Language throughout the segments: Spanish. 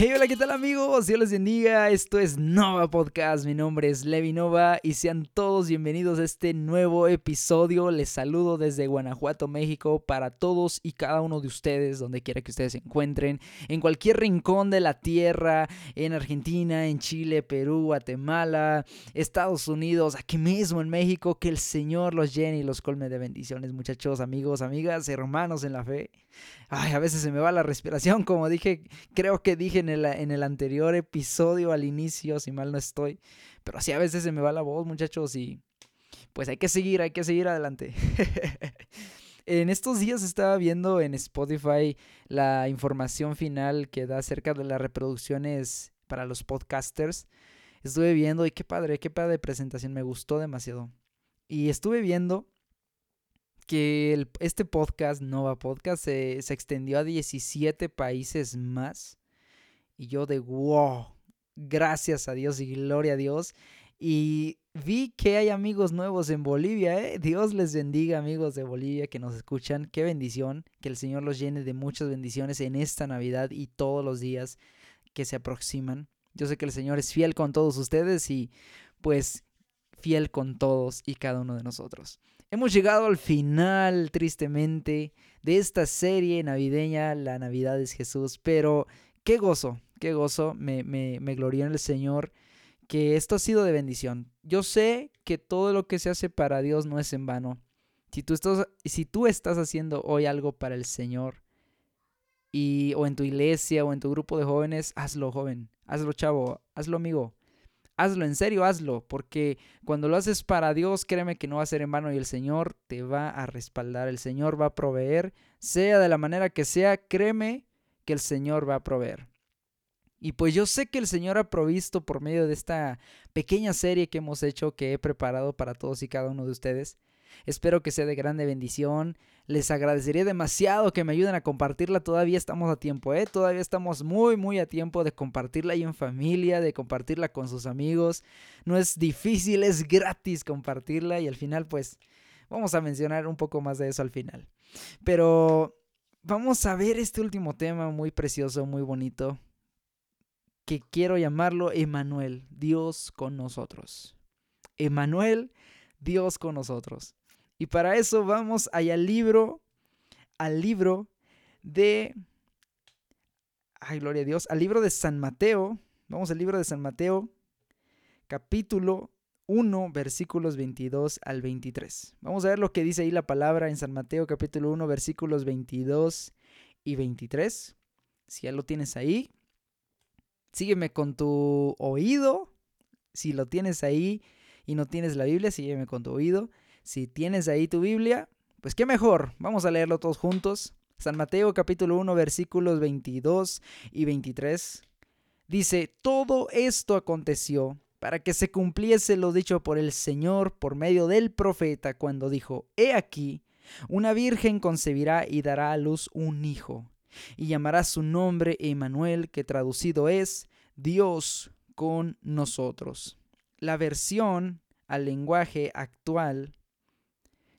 Hey, hola, ¿qué tal amigos? Dios les bendiga. Esto es Nova Podcast. Mi nombre es Levi Nova y sean todos bienvenidos a este nuevo episodio. Les saludo desde Guanajuato, México, para todos y cada uno de ustedes, donde quiera que ustedes se encuentren, en cualquier rincón de la tierra, en Argentina, en Chile, Perú, Guatemala, Estados Unidos, aquí mismo en México. Que el Señor los llene y los colme de bendiciones, muchachos, amigos, amigas, hermanos en la fe. Ay, a veces se me va la respiración, como dije, creo que dije en el, anterior episodio al inicio, si mal no estoy. Pero así a veces se me va la voz, muchachos, y pues hay que seguir, hay que seguir adelante. en estos días estaba viendo en Spotify la información final que da acerca de las reproducciones para los podcasters. Estuve viendo y qué padre, qué padre presentación, me gustó demasiado. Y estuve viendo que este podcast, Nova Podcast, se, extendió a 17 países más. Y yo de wow, gracias a Dios y gloria a Dios. Y vi que hay amigos nuevos en Bolivia. ¿eh? Dios les bendiga amigos de Bolivia que nos escuchan. Qué bendición. Que el Señor los llene de muchas bendiciones en esta Navidad y todos los días que se aproximan. Yo sé que el Señor es fiel con todos ustedes y pues fiel con todos y cada uno de nosotros. Hemos llegado al final, tristemente, de esta serie navideña, La Navidad es Jesús, pero qué gozo, qué gozo, me, me, en el Señor, que esto ha sido de bendición. Yo sé que todo lo que se hace para Dios no es en vano. Si tú estás, si tú estás haciendo hoy algo para el Señor, y, o en tu iglesia o en tu grupo de jóvenes, hazlo joven, hazlo chavo, hazlo amigo, hazlo, en serio, hazlo, porque cuando lo haces para Dios, créeme que no va a ser en vano y el Señor te va a respaldar, el Señor va a proveer, sea de la manera que sea, créeme que el Señor va a proveer. Y pues yo sé que el Señor ha provisto por medio de esta pequeña serie que hemos hecho, que he preparado para todos y cada uno de ustedes. Espero que sea de grande bendición. Les agradecería demasiado que me ayuden a compartirla. Todavía estamos a tiempo, ¿eh? Todavía estamos muy, muy a tiempo de compartirla ahí en familia, de compartirla con sus amigos. No es difícil, es gratis compartirla y al final, pues, vamos a mencionar un poco más de eso al final. Pero vamos a ver este último tema muy precioso, muy bonito, que quiero llamarlo Emanuel, Dios con nosotros. Emanuel, Dios con nosotros. Y para eso vamos allá al libro, al libro de... Ay, gloria a Dios, al libro de San Mateo. Vamos al libro de San Mateo, capítulo 1, versículos 22 al 23. Vamos a ver lo que dice ahí la palabra en San Mateo, capítulo 1, versículos 22 y 23. Si ya lo tienes ahí, sígueme con tu oído. Si lo tienes ahí y no tienes la Biblia, sígueme con tu oído. Si tienes ahí tu Biblia, pues qué mejor. Vamos a leerlo todos juntos. San Mateo capítulo 1 versículos 22 y 23. Dice, todo esto aconteció para que se cumpliese lo dicho por el Señor por medio del profeta cuando dijo, He aquí, una virgen concebirá y dará a luz un hijo, y llamará su nombre Emmanuel, que traducido es Dios con nosotros. La versión al lenguaje actual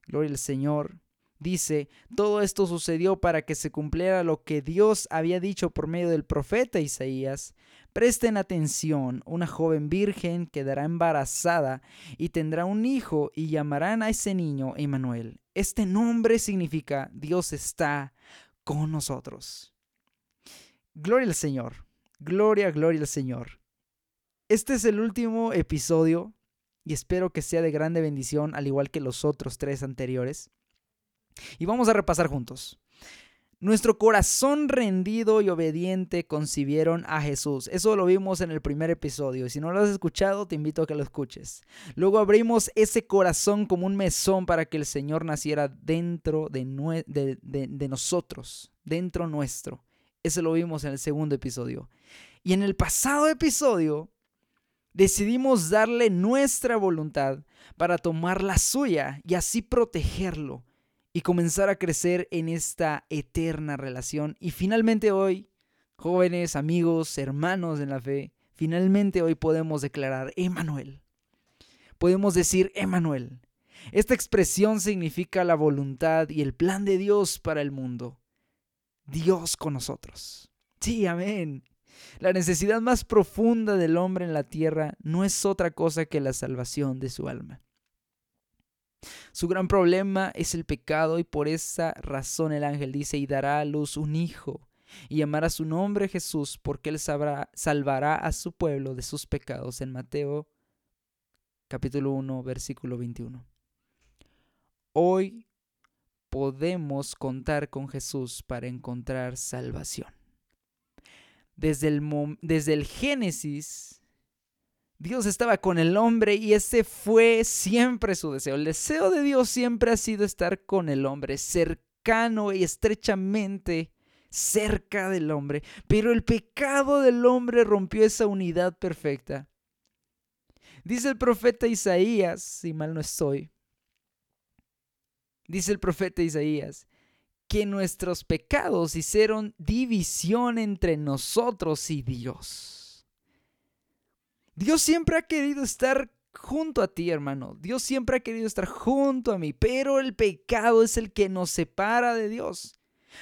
gloria al Señor, dice, todo esto sucedió para que se cumpliera lo que Dios había dicho por medio del profeta Isaías. Presten atención, una joven virgen quedará embarazada y tendrá un hijo y llamarán a ese niño Emmanuel. Este nombre significa Dios está con nosotros. Gloria al Señor, gloria, gloria al Señor. Este es el último episodio y espero que sea de grande bendición al igual que los otros tres anteriores. Y vamos a repasar juntos. Nuestro corazón rendido y obediente concibieron a Jesús. Eso lo vimos en el primer episodio. Y si no lo has escuchado, te invito a que lo escuches. Luego abrimos ese corazón como un mesón para que el Señor naciera dentro de, de nosotros, dentro nuestro. Eso lo vimos en el segundo episodio. Y en el pasado episodio decidimos darle nuestra voluntad para tomar la suya y así protegerlo y comenzar a crecer en esta eterna relación. Y finalmente hoy, jóvenes, amigos, hermanos en la fe, finalmente hoy podemos declarar Emanuel. Podemos decir Emanuel. Esta expresión significa la voluntad y el plan de Dios para el mundo. Dios con nosotros. Sí, amén. La necesidad más profunda del hombre en la tierra no es otra cosa que la salvación de su alma. Su gran problema es el pecado y por esa razón el ángel dice y dará a luz un hijo y llamará su nombre Jesús porque él salvará a su pueblo de sus pecados en Mateo capítulo 1 versículo 21. Hoy podemos contar con Jesús para encontrar salvación. Desde el, desde el Génesis Dios estaba con el hombre y ese fue siempre su deseo. El deseo de Dios siempre ha sido estar con el hombre, cercano y estrechamente cerca del hombre. Pero el pecado del hombre rompió esa unidad perfecta. Dice el profeta Isaías, si mal no estoy, dice el profeta Isaías, que nuestros pecados hicieron división entre nosotros y Dios. Dios siempre ha querido estar junto a ti, hermano. Dios siempre ha querido estar junto a mí, pero el pecado es el que nos separa de Dios.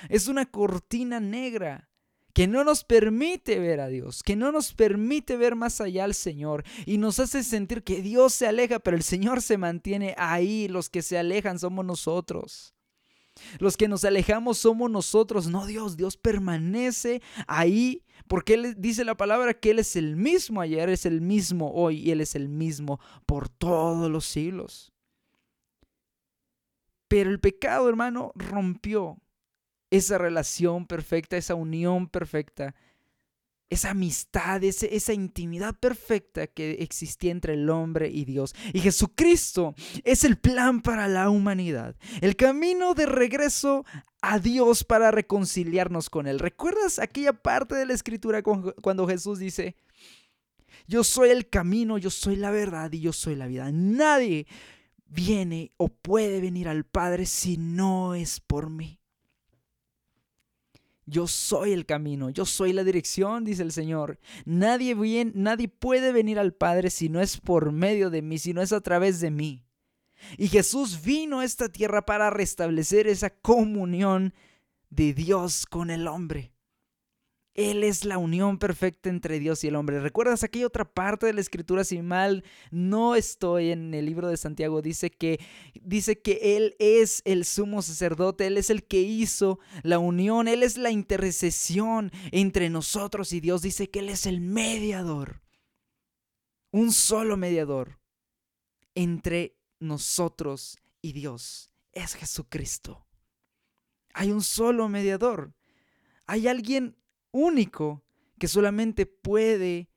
Es una cortina negra que no nos permite ver a Dios, que no nos permite ver más allá al Señor y nos hace sentir que Dios se aleja, pero el Señor se mantiene ahí. Los que se alejan somos nosotros. Los que nos alejamos somos nosotros, no Dios. Dios permanece ahí porque Él dice la palabra que Él es el mismo ayer, es el mismo hoy y Él es el mismo por todos los siglos. Pero el pecado, hermano, rompió esa relación perfecta, esa unión perfecta esa amistad, esa intimidad perfecta que existía entre el hombre y Dios. Y Jesucristo es el plan para la humanidad, el camino de regreso a Dios para reconciliarnos con Él. ¿Recuerdas aquella parte de la escritura cuando Jesús dice, yo soy el camino, yo soy la verdad y yo soy la vida? Nadie viene o puede venir al Padre si no es por mí. Yo soy el camino, yo soy la dirección, dice el Señor. Nadie, bien, nadie puede venir al Padre si no es por medio de mí, si no es a través de mí. Y Jesús vino a esta tierra para restablecer esa comunión de Dios con el hombre. Él es la unión perfecta entre Dios y el hombre. ¿Recuerdas aquella otra parte de la escritura? Si mal no estoy en el libro de Santiago, dice que, dice que Él es el sumo sacerdote, Él es el que hizo la unión, Él es la intercesión entre nosotros y Dios. Dice que Él es el mediador. Un solo mediador entre nosotros y Dios. Es Jesucristo. Hay un solo mediador. Hay alguien único que solamente puede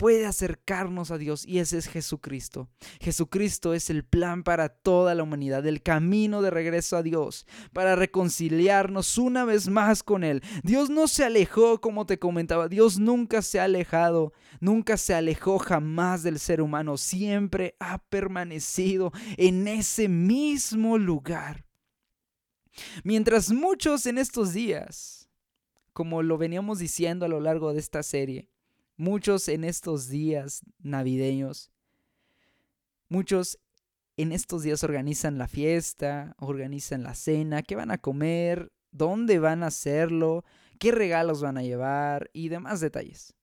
puede acercarnos a Dios y ese es Jesucristo. Jesucristo es el plan para toda la humanidad, el camino de regreso a Dios, para reconciliarnos una vez más con Él. Dios no se alejó, como te comentaba, Dios nunca se ha alejado, nunca se alejó jamás del ser humano, siempre ha permanecido en ese mismo lugar. Mientras muchos en estos días como lo veníamos diciendo a lo largo de esta serie, muchos en estos días navideños, muchos en estos días organizan la fiesta, organizan la cena, qué van a comer, dónde van a hacerlo, qué regalos van a llevar y demás detalles.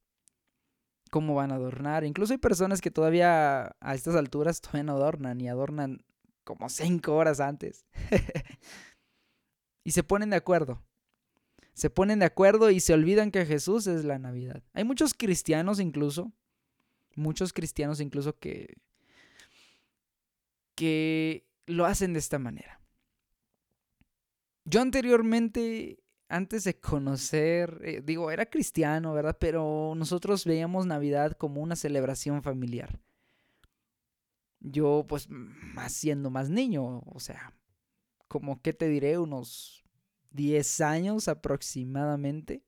Cómo van a adornar. Incluso hay personas que todavía a estas alturas todavía no adornan y adornan como cinco horas antes. y se ponen de acuerdo se ponen de acuerdo y se olvidan que Jesús es la Navidad. Hay muchos cristianos incluso, muchos cristianos incluso que, que lo hacen de esta manera. Yo anteriormente, antes de conocer, eh, digo, era cristiano, ¿verdad? Pero nosotros veíamos Navidad como una celebración familiar. Yo, pues, más siendo más niño, o sea, como, ¿qué te diré? Unos 10 años aproximadamente.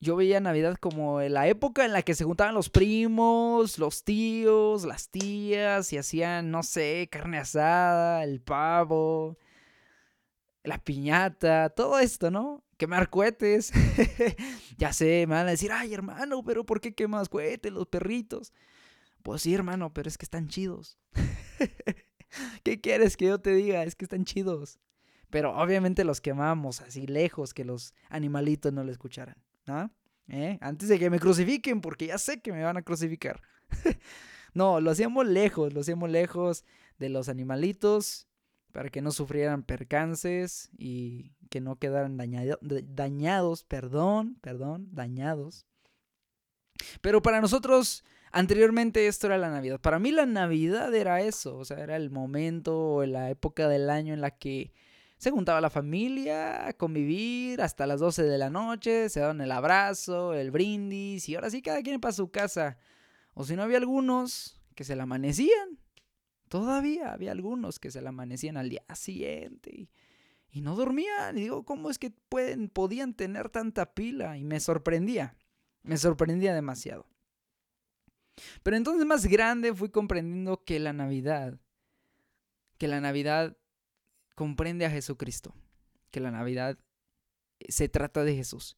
yo veía Navidad como la época en la que se juntaban los primos, los tíos, las tías y hacían, no sé, carne asada, el pavo, la piñata, todo esto, ¿no? Quemar cohetes. ya sé, me van a decir, ay hermano, pero ¿por qué quemas cohetes, los perritos? Pues sí, hermano, pero es que están chidos. ¿Qué quieres que yo te diga? Es que están chidos. Pero obviamente los quemamos así lejos que los animalitos no lo escucharan. ¿no? ¿Eh? Antes de que me crucifiquen, porque ya sé que me van a crucificar. no, lo hacíamos lejos, lo hacíamos lejos de los animalitos para que no sufrieran percances y que no quedaran dañados, perdón, perdón, dañados. Pero para nosotros, anteriormente esto era la Navidad. Para mí la Navidad era eso, o sea, era el momento o la época del año en la que se juntaba la familia a convivir hasta las 12 de la noche, se daban el abrazo, el brindis y ahora sí cada quien para su casa. O si no había algunos que se la amanecían. Todavía había algunos que se la amanecían al día siguiente y, y no dormían. Y digo, ¿cómo es que pueden, podían tener tanta pila? Y me sorprendía, me sorprendía demasiado. Pero entonces más grande fui comprendiendo que la Navidad, que la Navidad comprende a Jesucristo, que la Navidad se trata de Jesús.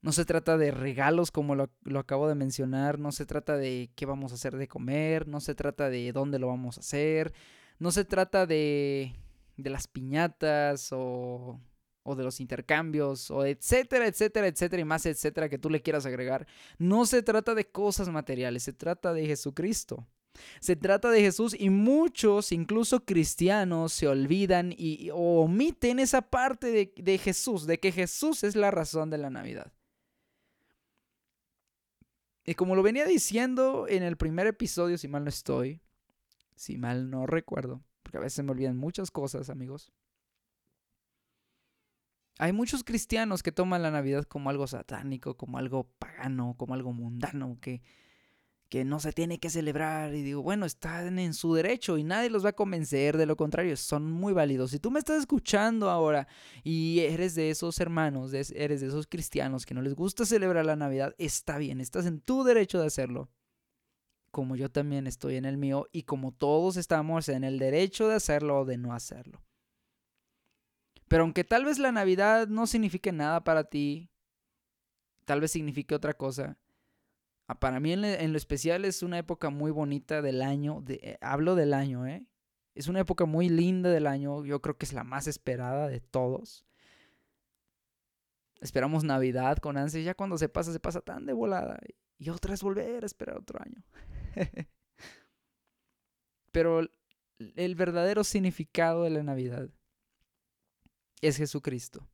No se trata de regalos como lo, acabo de mencionar, no se trata de qué vamos a hacer de comer, no se trata de dónde lo vamos a hacer, no se trata de, de las piñatas o, o de los intercambios o etcétera, etcétera, etcétera y más etcétera que tú le quieras agregar. No se trata de cosas materiales, se trata de Jesucristo. Se trata de Jesús y muchos, incluso cristianos, se olvidan y, omiten esa parte de, de Jesús, de que Jesús es la razón de la Navidad. Y como lo venía diciendo en el primer episodio, si mal no estoy, si mal no recuerdo, porque a veces me olvidan muchas cosas, amigos. Hay muchos cristianos que toman la Navidad como algo satánico, como algo pagano, como algo mundano, que que no se tiene que celebrar y digo, bueno, están en su derecho y nadie los va a convencer, de lo contrario, son muy válidos. Si tú me estás escuchando ahora y eres de esos hermanos, eres de esos cristianos que no les gusta celebrar la Navidad, está bien, estás en tu derecho de hacerlo. Como yo también estoy en el mío y como todos estamos en el derecho de hacerlo o de no hacerlo. Pero aunque tal vez la Navidad no signifique nada para ti, tal vez signifique otra cosa, para mí en, lo especial es una época muy bonita del año. Eh, hablo del año, ¿eh? Es una época muy linda del año. Yo creo que es la más esperada de todos. Esperamos Navidad con ansia. Ya cuando se pasa, se pasa tan de volada. Y otra es volver a esperar otro año. Pero el verdadero significado de la Navidad es Jesucristo.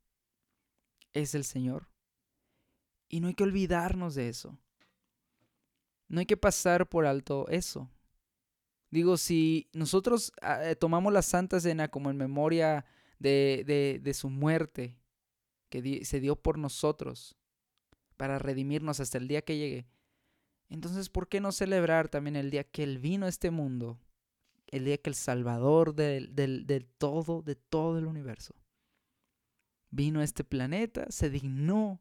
Es el Señor. Y no hay que olvidarnos de eso. No hay que pasar por alto eso. Digo, si nosotros ah, eh, tomamos la Santa Cena como en memoria de, de, su muerte, que se dio por nosotros, para redimirnos hasta el día que llegue, entonces, ¿por qué no celebrar también el día que Él vino a este mundo? El día que el Salvador del, del, todo, de todo el universo, vino a este planeta, se dignó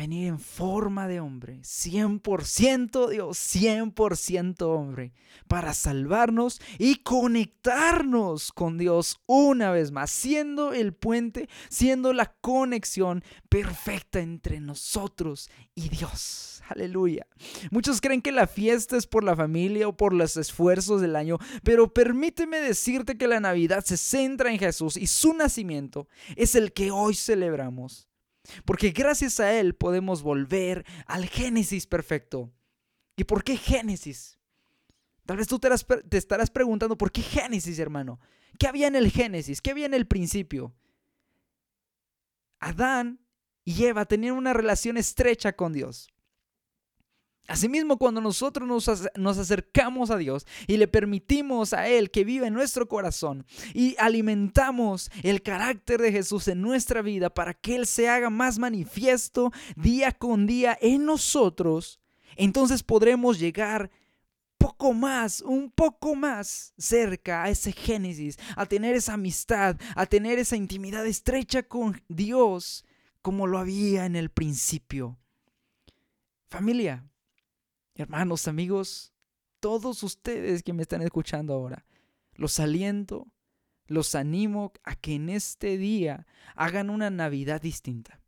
venir en forma de hombre, 100% Dios, 100% hombre, para salvarnos y conectarnos con Dios una vez más, siendo el puente, siendo la conexión perfecta entre nosotros y Dios. Aleluya. Muchos creen que la fiesta es por la familia o por los esfuerzos del año, pero permíteme decirte que la Navidad se centra en Jesús y su nacimiento es el que hoy celebramos. Porque gracias a Él podemos volver al Génesis perfecto. ¿Y por qué Génesis? Tal vez tú te, estarás preguntando, ¿por qué Génesis, hermano? ¿Qué había en el Génesis? ¿Qué había en el principio? Adán y Eva tenían una relación estrecha con Dios. Asimismo, cuando nosotros nos, acercamos a Dios y le permitimos a Él que viva en nuestro corazón y alimentamos el carácter de Jesús en nuestra vida para que Él se haga más manifiesto día con día en nosotros, entonces podremos llegar poco más, un poco más cerca a ese Génesis, a tener esa amistad, a tener esa intimidad estrecha con Dios como lo había en el principio. Familia, hermanos, amigos, todos ustedes que me están escuchando ahora, los aliento, los animo a que en este día hagan una Navidad distinta.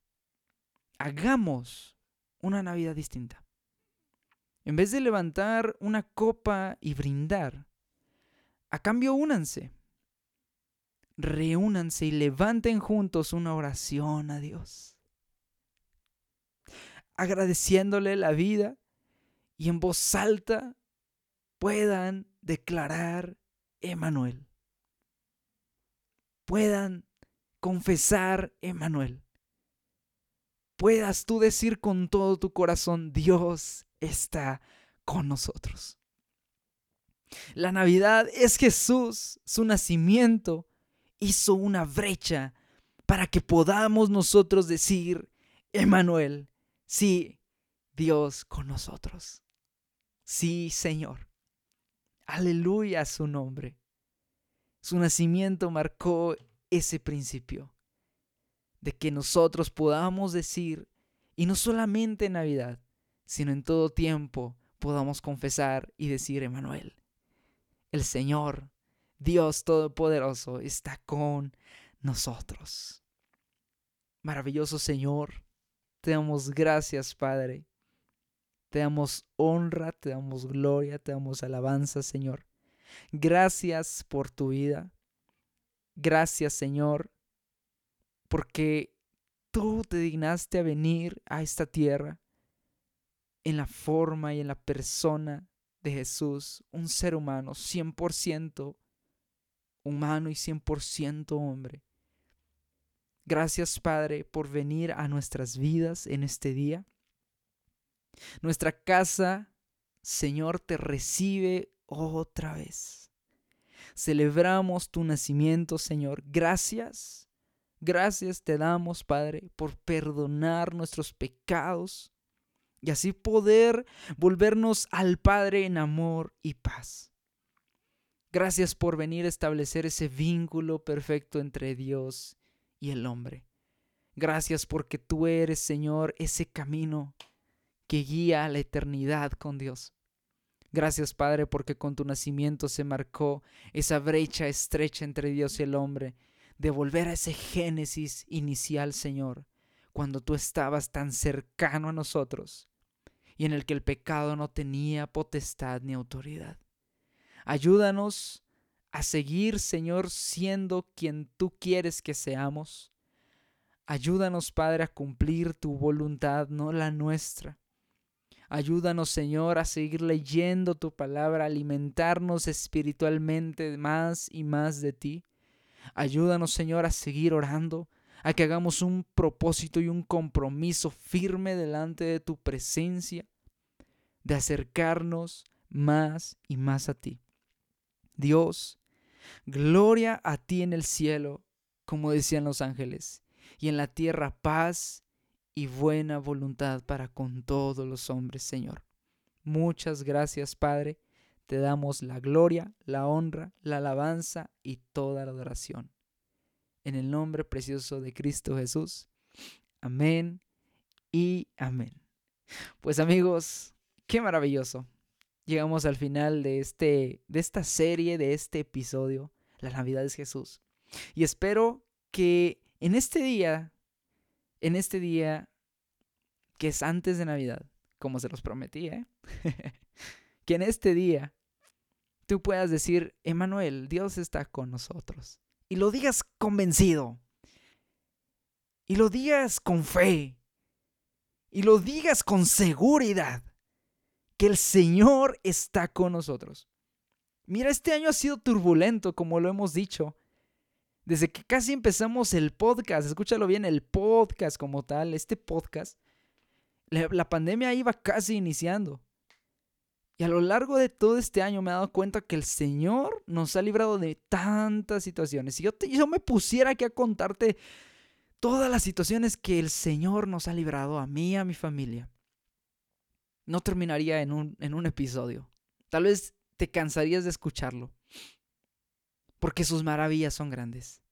Hagamos una Navidad distinta. En vez de levantar una copa y brindar, a cambio únanse. Reúnanse y levanten juntos una oración a Dios. Agradeciéndole la vida y en voz alta puedan declarar Emanuel. Puedan confesar Emanuel. Puedas tú decir con todo tu corazón, Dios está con nosotros. La Navidad es Jesús, su nacimiento hizo una brecha para que podamos nosotros decir, Emanuel, sí, Dios con nosotros. Sí, Señor. Aleluya a su nombre. Su nacimiento marcó ese principio de que nosotros podamos decir, y no solamente en Navidad, sino en todo tiempo, podamos confesar y decir, Emanuel, el Señor, Dios Todopoderoso, está con nosotros. Maravilloso Señor, te damos gracias, Padre, te damos honra, te damos gloria, te damos alabanza, Señor. Gracias por tu vida. Gracias, Señor, porque tú te dignaste a venir a esta tierra en la forma y en la persona de Jesús, un ser humano, 100% humano y 100% hombre. Gracias, Padre, por venir a nuestras vidas en este día. Nuestra casa, Señor, te recibe otra vez. Celebramos tu nacimiento, Señor. Gracias. Gracias te damos, Padre, por perdonar nuestros pecados y así poder volvernos al Padre en amor y paz. Gracias por venir a establecer ese vínculo perfecto entre Dios y el hombre. Gracias porque tú eres, Señor, ese camino que guía a la eternidad con Dios. Gracias, Padre, porque con tu nacimiento se marcó esa brecha estrecha entre Dios y el hombre, de volver a ese génesis inicial, Señor, cuando tú estabas tan cercano a nosotros y en el que el pecado no tenía potestad ni autoridad. Ayúdanos a seguir, Señor, siendo quien tú quieres que seamos. Ayúdanos, Padre, a cumplir tu voluntad, no la nuestra. Ayúdanos, Señor, a seguir leyendo tu palabra, alimentarnos espiritualmente más y más de ti. Ayúdanos, Señor, a seguir orando, a que hagamos un propósito y un compromiso firme delante de tu presencia, de acercarnos más y más a ti. Dios, gloria a ti en el cielo, como decían los ángeles, y en la tierra paz y buena voluntad para con todos los hombres, Señor. Muchas gracias, Padre. Te damos la gloria, la honra, la alabanza y toda la adoración. En el nombre precioso de Cristo Jesús. Amén y amén. Pues amigos, qué maravilloso. Llegamos al final de, este, de esta serie, de este episodio, La Navidad es Jesús. Y espero que en este día en este día, que es antes de Navidad, como se los prometí, ¿eh? que en este día tú puedas decir, Emanuel, Dios está con nosotros. Y lo digas convencido. Y lo digas con fe. Y lo digas con seguridad. Que el Señor está con nosotros. Mira, este año ha sido turbulento, como lo hemos dicho. Desde que casi empezamos el podcast, escúchalo bien, el podcast como tal, este podcast, la, pandemia iba casi iniciando. Y a lo largo de todo este año me he dado cuenta que el Señor nos ha librado de tantas situaciones. Si yo, yo me pusiera aquí a contarte todas las situaciones que el Señor nos ha librado a mí y a mi familia, no terminaría en un episodio. Tal vez te cansarías de escucharlo porque sus maravillas son grandes.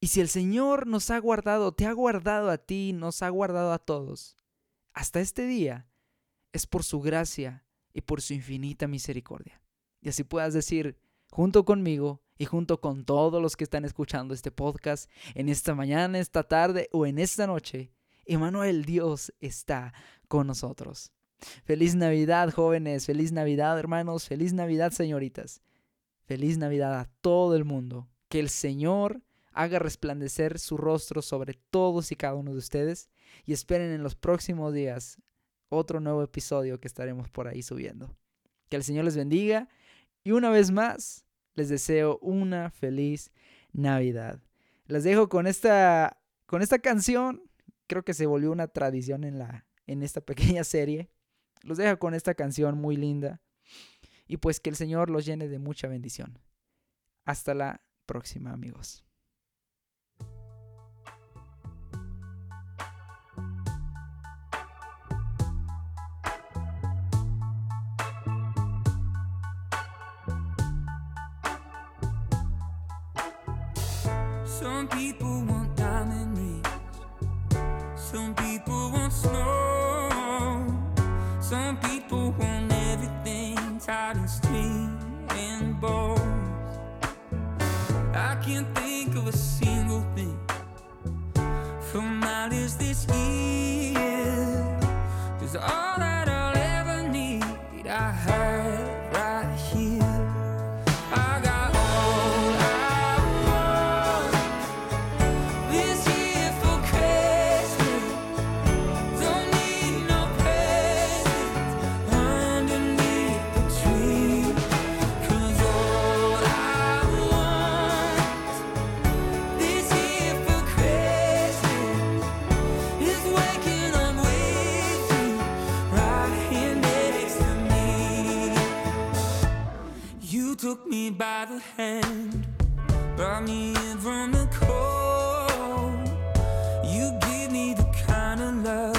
Y si el Señor nos ha guardado, te ha guardado a ti, nos ha guardado a todos, hasta este día, es por su gracia y por su infinita misericordia. Y así puedas decir, junto conmigo y junto con todos los que están escuchando este podcast, en esta mañana, esta tarde o en esta noche, Emanuel Dios está con nosotros. Feliz Navidad, jóvenes, feliz Navidad, hermanos, feliz Navidad, señoritas. Feliz Navidad a todo el mundo. Que el Señor haga resplandecer su rostro sobre todos y cada uno de ustedes y esperen en los próximos días otro nuevo episodio que estaremos por ahí subiendo. Que el Señor les bendiga y una vez más les deseo una feliz Navidad. Les dejo con esta con esta canción, creo que se volvió una tradición en la en esta pequeña serie. Los dejo con esta canción muy linda y pues que el Señor los llene de mucha bendición. Hasta la próxima, amigos. People people snow. alguien te by the hand, brought me in from the cold. You give me the kind of love,